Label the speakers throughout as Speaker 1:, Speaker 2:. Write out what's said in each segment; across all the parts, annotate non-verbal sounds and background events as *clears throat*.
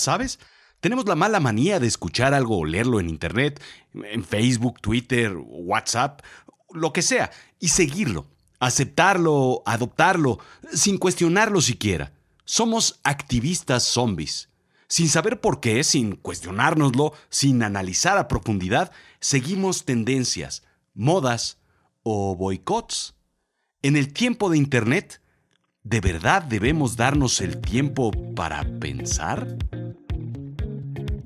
Speaker 1: ¿Sabes? Tenemos la mala manía de escuchar algo o leerlo en Internet, en Facebook, Twitter, WhatsApp, lo que sea, y seguirlo, aceptarlo, adoptarlo, sin cuestionarlo siquiera. Somos activistas zombies. Sin saber por qué, sin cuestionárnoslo, sin analizar a profundidad, seguimos tendencias, modas o boicots. En el tiempo de Internet, ¿de verdad debemos darnos el tiempo para pensar?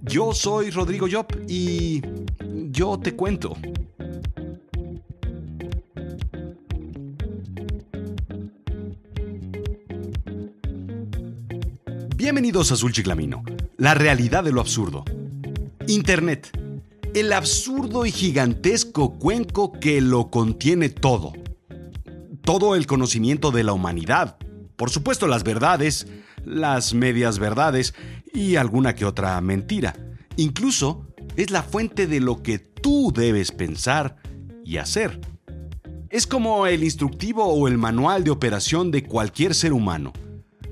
Speaker 1: Yo soy Rodrigo Job y yo te cuento. Bienvenidos a Azul Chiclamino, la realidad de lo absurdo. Internet, el absurdo y gigantesco cuenco que lo contiene todo. Todo el conocimiento de la humanidad, por supuesto las verdades, las medias verdades y alguna que otra mentira. Incluso es la fuente de lo que tú debes pensar y hacer. Es como el instructivo o el manual de operación de cualquier ser humano.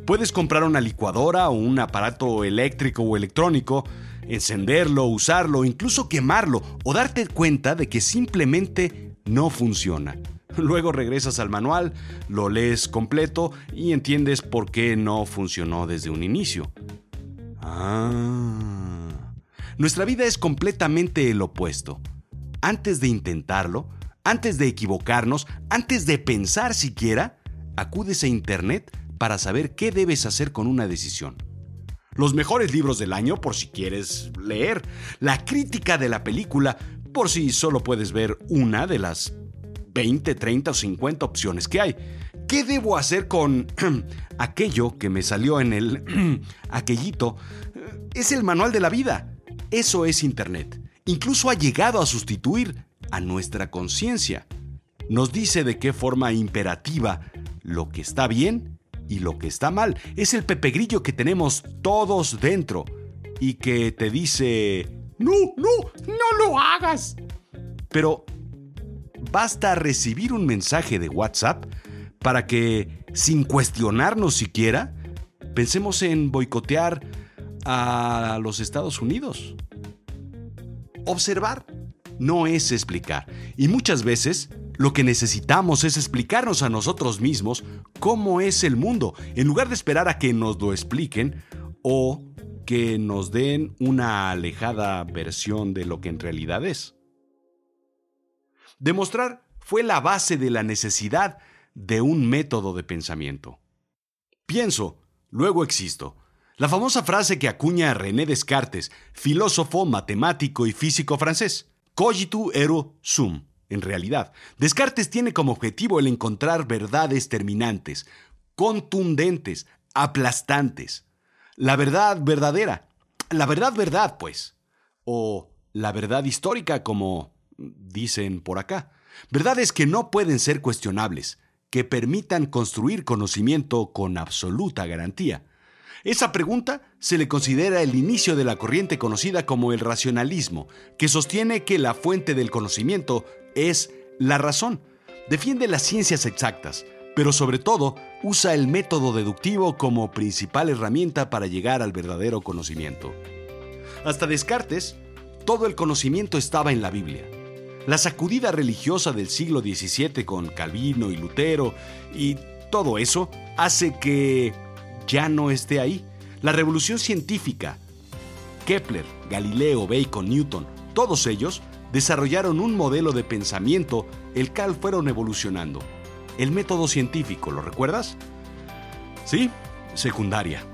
Speaker 1: Puedes comprar una licuadora o un aparato eléctrico o electrónico, encenderlo, usarlo, incluso quemarlo o darte cuenta de que simplemente no funciona. *laughs* Luego regresas al manual, lo lees completo y entiendes por qué no funcionó desde un inicio. Ah. Nuestra vida es completamente el opuesto. Antes de intentarlo, antes de equivocarnos, antes de pensar siquiera, acudes a Internet para saber qué debes hacer con una decisión. Los mejores libros del año por si quieres leer. La crítica de la película por si solo puedes ver una de las 20, 30 o 50 opciones que hay. ¿Qué debo hacer con *clears throat* aquello que me salió en el *clears throat* aquellito? Es el manual de la vida. Eso es Internet. Incluso ha llegado a sustituir a nuestra conciencia. Nos dice de qué forma imperativa lo que está bien y lo que está mal. Es el pepegrillo que tenemos todos dentro y que te dice, no, no, no lo hagas. Pero basta recibir un mensaje de WhatsApp para que, sin cuestionarnos siquiera, pensemos en boicotear a los Estados Unidos. Observar no es explicar, y muchas veces lo que necesitamos es explicarnos a nosotros mismos cómo es el mundo, en lugar de esperar a que nos lo expliquen o que nos den una alejada versión de lo que en realidad es. Demostrar fue la base de la necesidad de un método de pensamiento. Pienso, luego existo. La famosa frase que acuña René Descartes, filósofo, matemático y físico francés. Cogitu ero sum. En realidad, Descartes tiene como objetivo el encontrar verdades terminantes, contundentes, aplastantes. La verdad verdadera. La verdad verdad, pues. O la verdad histórica, como dicen por acá. Verdades que no pueden ser cuestionables, que permitan construir conocimiento con absoluta garantía. Esa pregunta se le considera el inicio de la corriente conocida como el racionalismo, que sostiene que la fuente del conocimiento es la razón. Defiende las ciencias exactas, pero sobre todo usa el método deductivo como principal herramienta para llegar al verdadero conocimiento. Hasta Descartes, todo el conocimiento estaba en la Biblia. La sacudida religiosa del siglo XVII con Calvino y Lutero y todo eso hace que ya no esté ahí. La revolución científica, Kepler, Galileo, Bacon, Newton, todos ellos desarrollaron un modelo de pensamiento el cual fueron evolucionando. El método científico, ¿lo recuerdas? Sí, secundaria.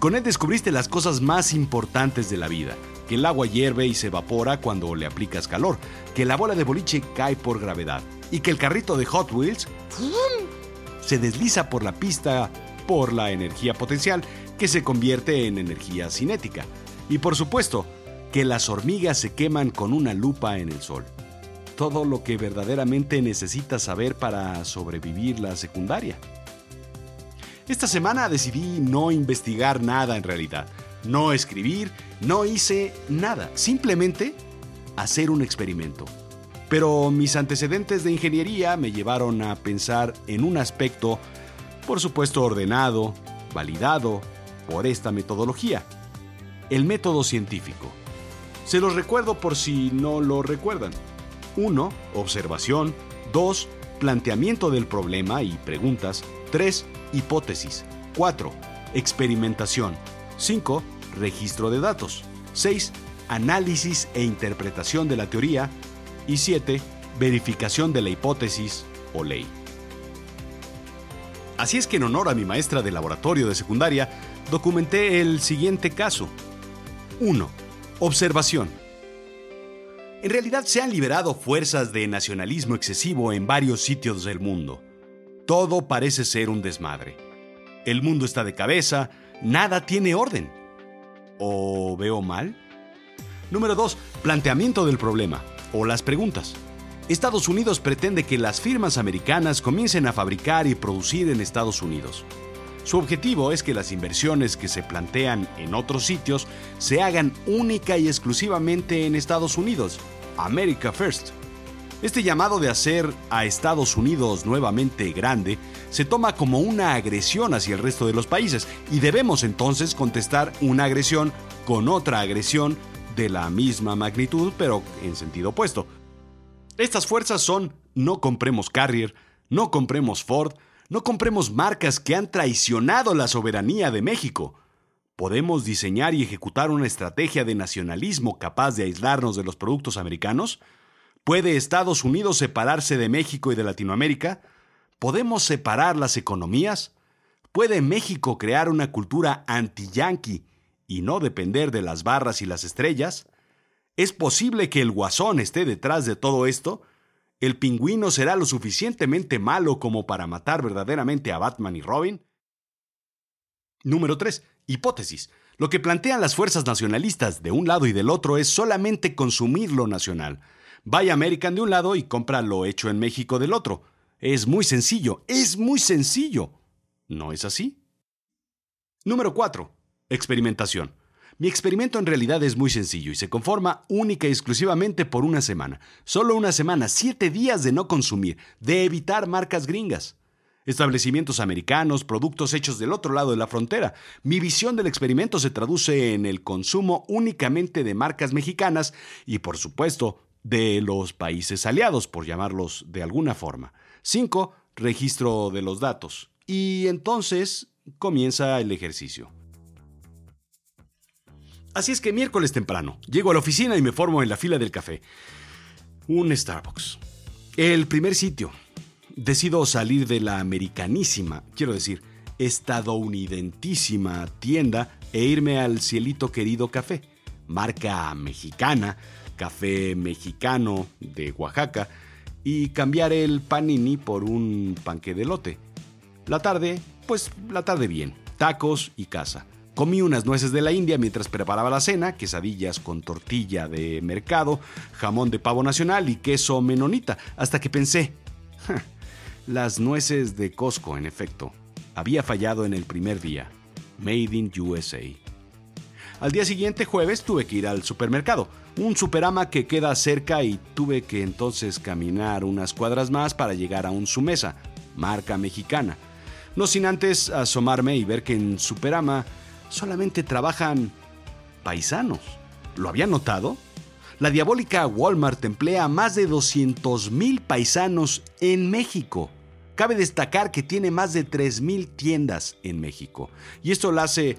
Speaker 1: Con él descubriste las cosas más importantes de la vida que el agua hierve y se evapora cuando le aplicas calor, que la bola de boliche cae por gravedad y que el carrito de Hot Wheels se desliza por la pista por la energía potencial que se convierte en energía cinética. Y por supuesto, que las hormigas se queman con una lupa en el sol. Todo lo que verdaderamente necesitas saber para sobrevivir la secundaria. Esta semana decidí no investigar nada en realidad no escribir, no hice nada, simplemente hacer un experimento. Pero mis antecedentes de ingeniería me llevaron a pensar en un aspecto, por supuesto ordenado, validado por esta metodología. el método científico. Se los recuerdo por si no lo recuerdan. 1. Observación. 2. Planteamiento del problema y preguntas. 3. Hipótesis. 4. Experimentación. 5. Registro de datos. 6. Análisis e interpretación de la teoría. Y 7. Verificación de la hipótesis o ley. Así es que en honor a mi maestra de laboratorio de secundaria, documenté el siguiente caso. 1. Observación. En realidad se han liberado fuerzas de nacionalismo excesivo en varios sitios del mundo. Todo parece ser un desmadre. El mundo está de cabeza, nada tiene orden. ¿O veo mal? Número 2. Planteamiento del problema o las preguntas. Estados Unidos pretende que las firmas americanas comiencen a fabricar y producir en Estados Unidos. Su objetivo es que las inversiones que se plantean en otros sitios se hagan única y exclusivamente en Estados Unidos. America First. Este llamado de hacer a Estados Unidos nuevamente grande se toma como una agresión hacia el resto de los países y debemos entonces contestar una agresión con otra agresión de la misma magnitud pero en sentido opuesto. Estas fuerzas son no compremos Carrier, no compremos Ford, no compremos marcas que han traicionado la soberanía de México. ¿Podemos diseñar y ejecutar una estrategia de nacionalismo capaz de aislarnos de los productos americanos? ¿Puede Estados Unidos separarse de México y de Latinoamérica? ¿Podemos separar las economías? ¿Puede México crear una cultura anti-yankee y no depender de las barras y las estrellas? ¿Es posible que el guasón esté detrás de todo esto? ¿El pingüino será lo suficientemente malo como para matar verdaderamente a Batman y Robin? Número 3. Hipótesis. Lo que plantean las fuerzas nacionalistas de un lado y del otro es solamente consumir lo nacional. Vaya American de un lado y compra lo hecho en México del otro. Es muy sencillo, es muy sencillo. ¿No es así? Número 4. Experimentación. Mi experimento en realidad es muy sencillo y se conforma única y exclusivamente por una semana. Solo una semana, siete días de no consumir, de evitar marcas gringas. Establecimientos americanos, productos hechos del otro lado de la frontera. Mi visión del experimento se traduce en el consumo únicamente de marcas mexicanas y, por supuesto, de los países aliados, por llamarlos de alguna forma. 5. Registro de los datos. Y entonces comienza el ejercicio. Así es que miércoles temprano, llego a la oficina y me formo en la fila del café. Un Starbucks. El primer sitio. Decido salir de la americanísima, quiero decir, estadounidentísima tienda e irme al cielito querido café. Marca mexicana, café mexicano de Oaxaca y cambiar el panini por un panque de lote. La tarde, pues la tarde bien, tacos y casa. Comí unas nueces de la India mientras preparaba la cena, quesadillas con tortilla de mercado, jamón de pavo nacional y queso menonita, hasta que pensé, las nueces de Costco, en efecto, había fallado en el primer día. Made in USA. Al día siguiente, jueves, tuve que ir al supermercado, un superama que queda cerca y tuve que entonces caminar unas cuadras más para llegar a un Sumesa, marca mexicana. No sin antes asomarme y ver que en Superama solamente trabajan paisanos. ¿Lo habían notado? La diabólica Walmart emplea a más de 200.000 paisanos en México. Cabe destacar que tiene más de 3.000 tiendas en México. Y esto la hace,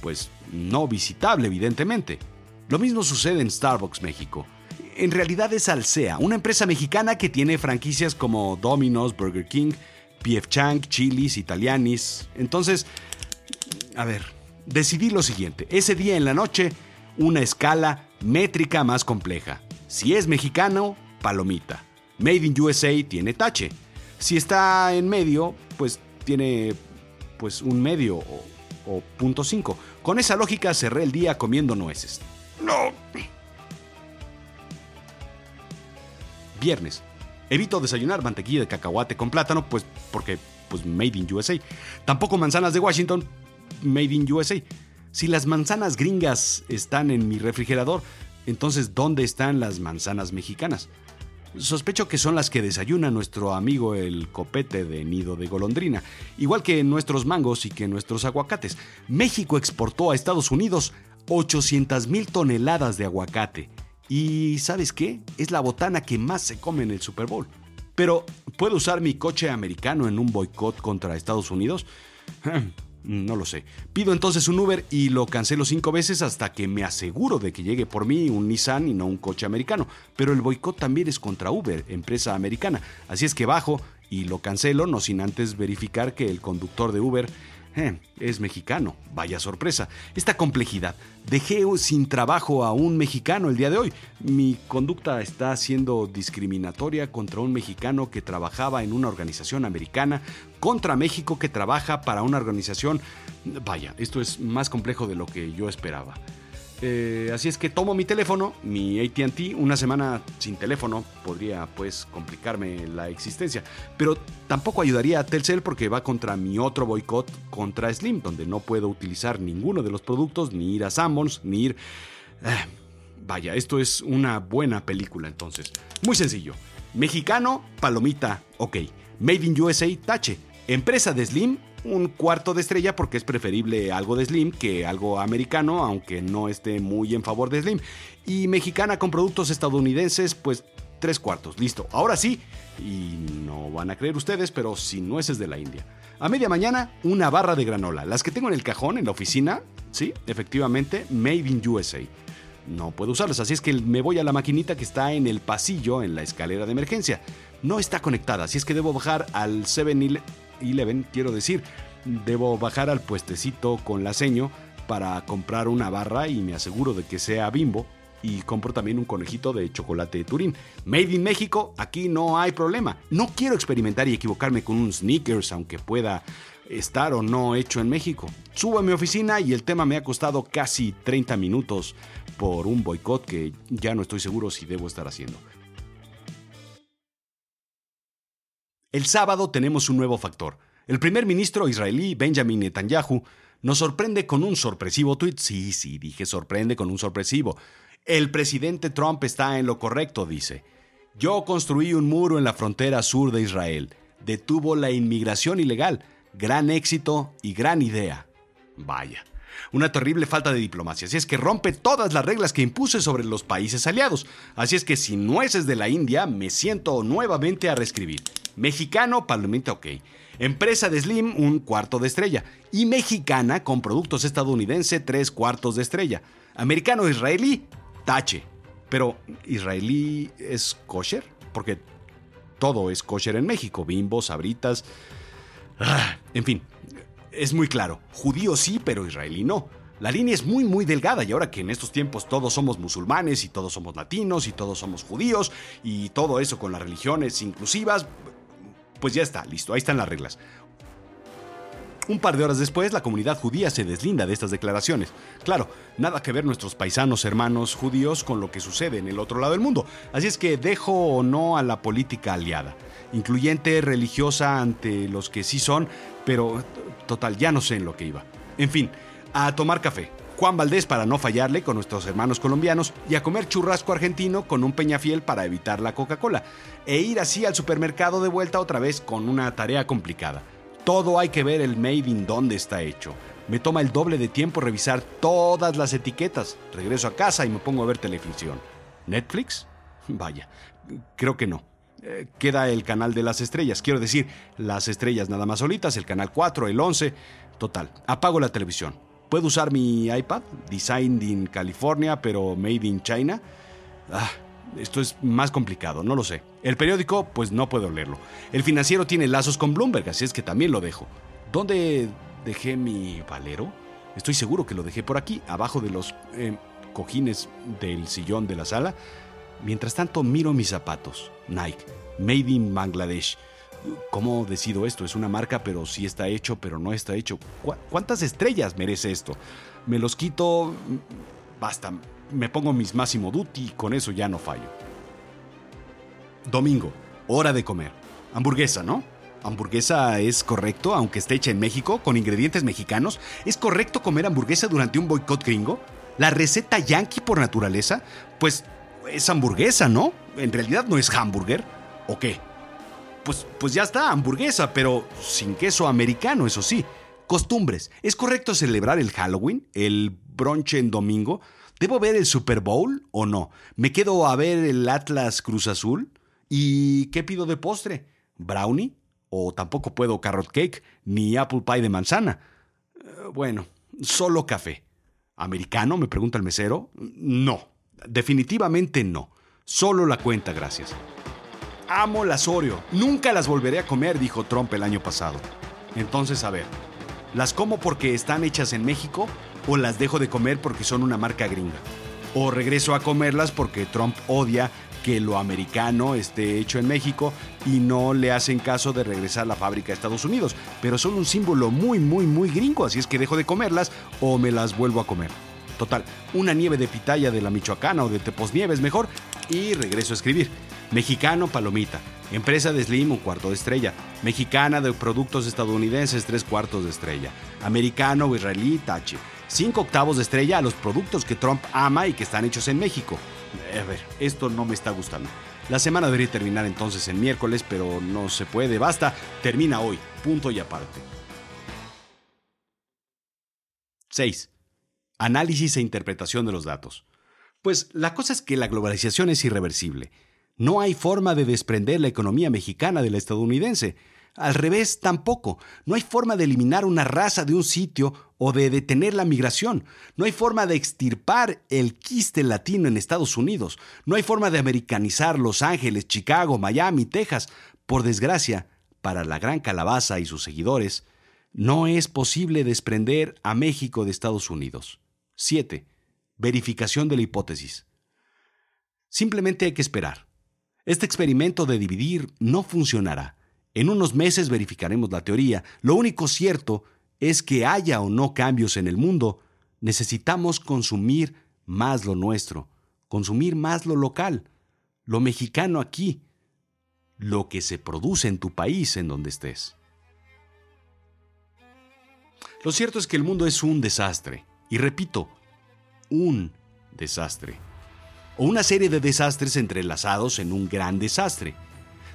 Speaker 1: pues, no visitable, evidentemente. Lo mismo sucede en Starbucks México. En realidad es Alsea, una empresa mexicana que tiene franquicias como Domino's, Burger King, PF Chang, Chili's, Italianis. Entonces, a ver, decidí lo siguiente. Ese día en la noche, una escala métrica más compleja. Si es mexicano, palomita. Made in USA tiene tache. Si está en medio, pues tiene pues un medio o, o punto 5. Con esa lógica cerré el día comiendo nueces. No. Viernes. Evito desayunar mantequilla de cacahuate con plátano, pues porque pues made in USA. Tampoco manzanas de Washington, Made in USA. Si las manzanas gringas están en mi refrigerador, entonces ¿dónde están las manzanas mexicanas? Sospecho que son las que desayuna nuestro amigo el copete de nido de golondrina, igual que nuestros mangos y que nuestros aguacates. México exportó a Estados Unidos 800 mil toneladas de aguacate. Y ¿sabes qué? Es la botana que más se come en el Super Bowl. Pero, ¿puedo usar mi coche americano en un boicot contra Estados Unidos? *clears throat* No lo sé. Pido entonces un Uber y lo cancelo cinco veces hasta que me aseguro de que llegue por mí un Nissan y no un coche americano. Pero el boicot también es contra Uber, empresa americana. Así es que bajo y lo cancelo, no sin antes verificar que el conductor de Uber eh, es mexicano. Vaya sorpresa. Esta complejidad. Dejé sin trabajo a un mexicano el día de hoy. Mi conducta está siendo discriminatoria contra un mexicano que trabajaba en una organización americana, contra México que trabaja para una organización... Vaya, esto es más complejo de lo que yo esperaba. Eh, así es que tomo mi teléfono, mi ATT, una semana sin teléfono podría pues complicarme la existencia, pero tampoco ayudaría a Telcel porque va contra mi otro boicot contra Slim, donde no puedo utilizar ninguno de los productos, ni ir a Sammons, ni ir... Eh, vaya, esto es una buena película entonces. Muy sencillo. Mexicano, palomita, ok. Made in USA, tache. Empresa de Slim, un cuarto de estrella porque es preferible algo de Slim que algo americano, aunque no esté muy en favor de Slim. Y mexicana con productos estadounidenses, pues tres cuartos. Listo. Ahora sí, y no van a creer ustedes, pero sin nueces de la India. A media mañana, una barra de granola. Las que tengo en el cajón, en la oficina, sí, efectivamente, Made in USA. No puedo usarlas, así es que me voy a la maquinita que está en el pasillo, en la escalera de emergencia. No está conectada, así es que debo bajar al 7-Eleven Eleven, quiero decir, debo bajar al puestecito con la seño para comprar una barra y me aseguro de que sea bimbo y compro también un conejito de chocolate de Turín. Made in México, aquí no hay problema. No quiero experimentar y equivocarme con un sneakers, aunque pueda estar o no hecho en México. Subo a mi oficina y el tema me ha costado casi 30 minutos por un boicot que ya no estoy seguro si debo estar haciendo. El sábado tenemos un nuevo factor. El primer ministro israelí Benjamin Netanyahu nos sorprende con un sorpresivo tuit. Sí, sí, dije sorprende con un sorpresivo. El presidente Trump está en lo correcto, dice. Yo construí un muro en la frontera sur de Israel. Detuvo la inmigración ilegal. Gran éxito y gran idea. Vaya. Una terrible falta de diplomacia. Así es que rompe todas las reglas que impuse sobre los países aliados. Así es que sin nueces de la India me siento nuevamente a reescribir. Mexicano, palomita ok. Empresa de Slim, un cuarto de estrella. Y mexicana con productos estadounidense, tres cuartos de estrella. Americano israelí, tache. Pero, ¿israelí es kosher? Porque todo es kosher en México. Bimbo, sabritas. Ah, en fin, es muy claro. Judío sí, pero israelí no. La línea es muy muy delgada y ahora que en estos tiempos todos somos musulmanes y todos somos latinos y todos somos judíos y todo eso con las religiones inclusivas, pues ya está, listo, ahí están las reglas. Un par de horas después, la comunidad judía se deslinda de estas declaraciones. Claro, nada que ver nuestros paisanos hermanos judíos con lo que sucede en el otro lado del mundo. Así es que dejo o no a la política aliada, incluyente, religiosa ante los que sí son, pero total, ya no sé en lo que iba. En fin, a tomar café. Juan Valdés para no fallarle con nuestros hermanos colombianos y a comer churrasco argentino con un peñafiel para evitar la Coca-Cola e ir así al supermercado de vuelta otra vez con una tarea complicada. Todo hay que ver el made in dónde está hecho. Me toma el doble de tiempo revisar todas las etiquetas. Regreso a casa y me pongo a ver televisión. ¿Netflix? Vaya, creo que no. Eh, queda el canal de las estrellas, quiero decir, las estrellas nada más solitas, el canal 4, el 11. Total, apago la televisión Puedo usar mi iPad, designed in California, pero made in China. Ah, esto es más complicado, no lo sé. El periódico, pues no puedo leerlo. El financiero tiene lazos con Bloomberg, así es que también lo dejo. ¿Dónde dejé mi valero? Estoy seguro que lo dejé por aquí, abajo de los eh, cojines del sillón de la sala. Mientras tanto, miro mis zapatos. Nike, Made in Bangladesh. ¿Cómo decido esto? Es una marca, pero sí está hecho, pero no está hecho. ¿Cuántas estrellas merece esto? Me los quito, basta, me pongo mis máximo duty y con eso ya no fallo. Domingo, hora de comer. Hamburguesa, ¿no? ¿Hamburguesa es correcto, aunque esté hecha en México, con ingredientes mexicanos? ¿Es correcto comer hamburguesa durante un boicot gringo? ¿La receta yankee por naturaleza? Pues es hamburguesa, ¿no? En realidad no es hamburger. ¿O qué? pues, pues ya está, hamburguesa, pero sin queso americano, eso sí. Costumbres. ¿Es correcto celebrar el Halloween, el bronche en domingo? ¿Debo ver el Super Bowl o no? ¿Me quedo a ver el Atlas Cruz Azul? ¿Y qué pido de postre? ¿Brownie? ¿O tampoco puedo carrot cake ni apple pie de manzana? Eh, bueno, solo café. ¿Americano? me pregunta el mesero. No, definitivamente no. Solo la cuenta, gracias. Amo las Oreo. Nunca las volveré a comer, dijo Trump el año pasado. Entonces, a ver, ¿las como porque están hechas en México o las dejo de comer porque son una marca gringa? ¿O regreso a comerlas porque Trump odia que lo americano esté hecho en México y no le hacen caso de regresar a la fábrica de Estados Unidos? Pero son un símbolo muy, muy, muy gringo, así es que dejo de comerlas o me las vuelvo a comer. Total, una nieve de pitaya de la Michoacana o de Teposnieves mejor y regreso a escribir. Mexicano, palomita. Empresa de Slim, un cuarto de estrella. Mexicana de productos estadounidenses, tres cuartos de estrella. Americano israelí, tache. Cinco octavos de estrella a los productos que Trump ama y que están hechos en México. A ver, esto no me está gustando. La semana debería terminar entonces el miércoles, pero no se puede. Basta, termina hoy. Punto y aparte. 6. Análisis e interpretación de los datos. Pues la cosa es que la globalización es irreversible. No hay forma de desprender la economía mexicana de la estadounidense. Al revés, tampoco. No hay forma de eliminar una raza de un sitio o de detener la migración. No hay forma de extirpar el quiste latino en Estados Unidos. No hay forma de americanizar Los Ángeles, Chicago, Miami, Texas. Por desgracia, para la gran calabaza y sus seguidores, no es posible desprender a México de Estados Unidos. 7. Verificación de la hipótesis. Simplemente hay que esperar. Este experimento de dividir no funcionará. En unos meses verificaremos la teoría. Lo único cierto es que haya o no cambios en el mundo, necesitamos consumir más lo nuestro, consumir más lo local, lo mexicano aquí, lo que se produce en tu país en donde estés. Lo cierto es que el mundo es un desastre, y repito, un desastre o una serie de desastres entrelazados en un gran desastre.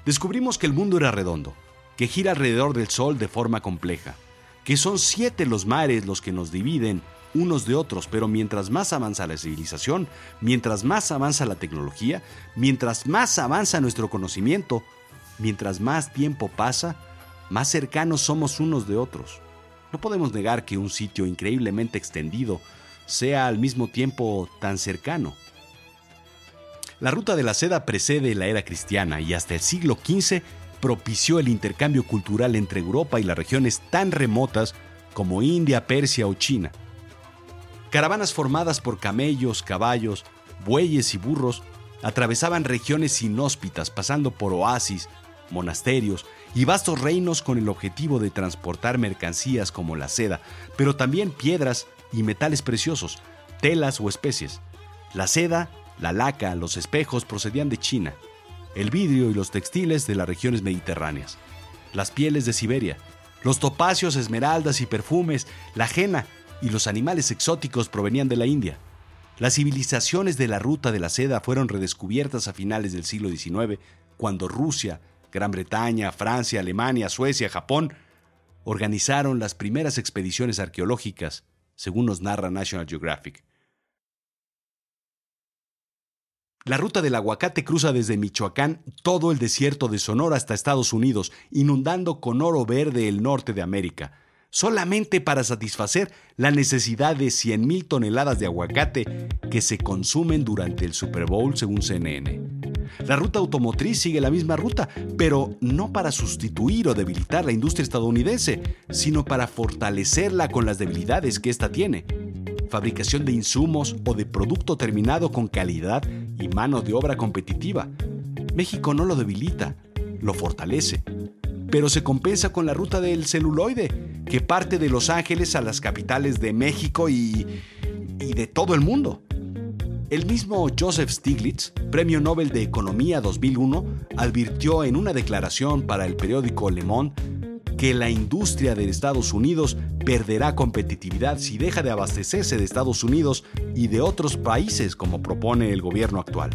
Speaker 1: Descubrimos que el mundo era redondo, que gira alrededor del Sol de forma compleja, que son siete los mares los que nos dividen unos de otros, pero mientras más avanza la civilización, mientras más avanza la tecnología, mientras más avanza nuestro conocimiento, mientras más tiempo pasa, más cercanos somos unos de otros. No podemos negar que un sitio increíblemente extendido sea al mismo tiempo tan cercano. La ruta de la seda precede la era cristiana y hasta el siglo XV propició el intercambio cultural entre Europa y las regiones tan remotas como India, Persia o China. Caravanas formadas por camellos, caballos, bueyes y burros atravesaban regiones inhóspitas pasando por oasis, monasterios y vastos reinos con el objetivo de transportar mercancías como la seda, pero también piedras y metales preciosos, telas o especies. La seda la laca, los espejos procedían de China, el vidrio y los textiles de las regiones mediterráneas, las pieles de Siberia, los topacios, esmeraldas y perfumes, la jena y los animales exóticos provenían de la India. Las civilizaciones de la ruta de la seda fueron redescubiertas a finales del siglo XIX, cuando Rusia, Gran Bretaña, Francia, Alemania, Suecia, Japón organizaron las primeras expediciones arqueológicas, según nos narra National Geographic. La ruta del aguacate cruza desde Michoacán todo el desierto de Sonora hasta Estados Unidos, inundando con oro verde el norte de América, solamente para satisfacer la necesidad de 100.000 toneladas de aguacate que se consumen durante el Super Bowl según CNN. La ruta automotriz sigue la misma ruta, pero no para sustituir o debilitar la industria estadounidense, sino para fortalecerla con las debilidades que ésta tiene fabricación de insumos o de producto terminado con calidad y mano de obra competitiva. México no lo debilita, lo fortalece. Pero se compensa con la ruta del celuloide, que parte de Los Ángeles a las capitales de México y, y de todo el mundo. El mismo Joseph Stiglitz, Premio Nobel de Economía 2001, advirtió en una declaración para el periódico Le Monde que la industria de Estados Unidos perderá competitividad si deja de abastecerse de Estados Unidos y de otros países como propone el gobierno actual.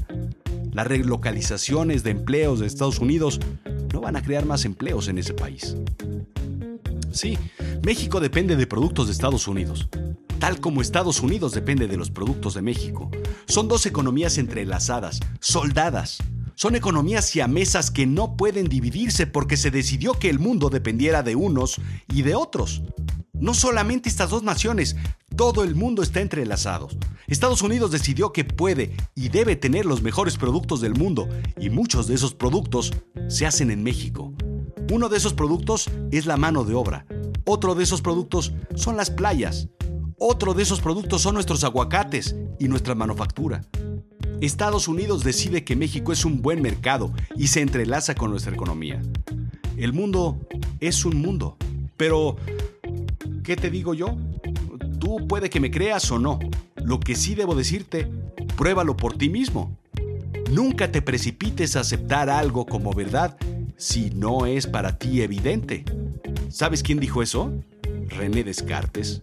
Speaker 1: Las relocalizaciones de empleos de Estados Unidos no van a crear más empleos en ese país. Sí, México depende de productos de Estados Unidos, tal como Estados Unidos depende de los productos de México. Son dos economías entrelazadas, soldadas. Son economías siamesas que no pueden dividirse porque se decidió que el mundo dependiera de unos y de otros. No solamente estas dos naciones, todo el mundo está entrelazado. Estados Unidos decidió que puede y debe tener los mejores productos del mundo y muchos de esos productos se hacen en México. Uno de esos productos es la mano de obra. Otro de esos productos son las playas. Otro de esos productos son nuestros aguacates y nuestra manufactura. Estados Unidos decide que México es un buen mercado y se entrelaza con nuestra economía. El mundo es un mundo. Pero, ¿qué te digo yo? Tú puede que me creas o no. Lo que sí debo decirte, pruébalo por ti mismo. Nunca te precipites a aceptar algo como verdad si no es para ti evidente. ¿Sabes quién dijo eso? René Descartes.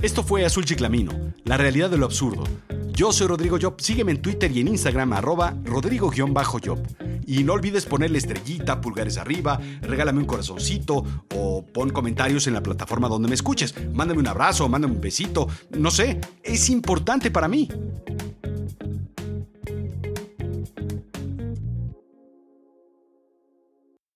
Speaker 1: Esto fue Azul Chiclamino, la realidad de lo absurdo. Yo soy Rodrigo Job, sígueme en Twitter y en Instagram arroba rodrigo-job. Y no olvides ponerle estrellita, pulgares arriba, regálame un corazoncito o pon comentarios en la plataforma donde me escuches. Mándame un abrazo, mándame un besito, no sé, es importante para mí.